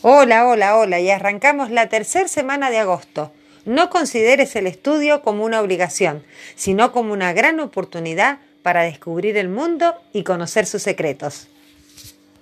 Hola, hola, hola, y arrancamos la tercera semana de agosto. No consideres el estudio como una obligación, sino como una gran oportunidad para descubrir el mundo y conocer sus secretos.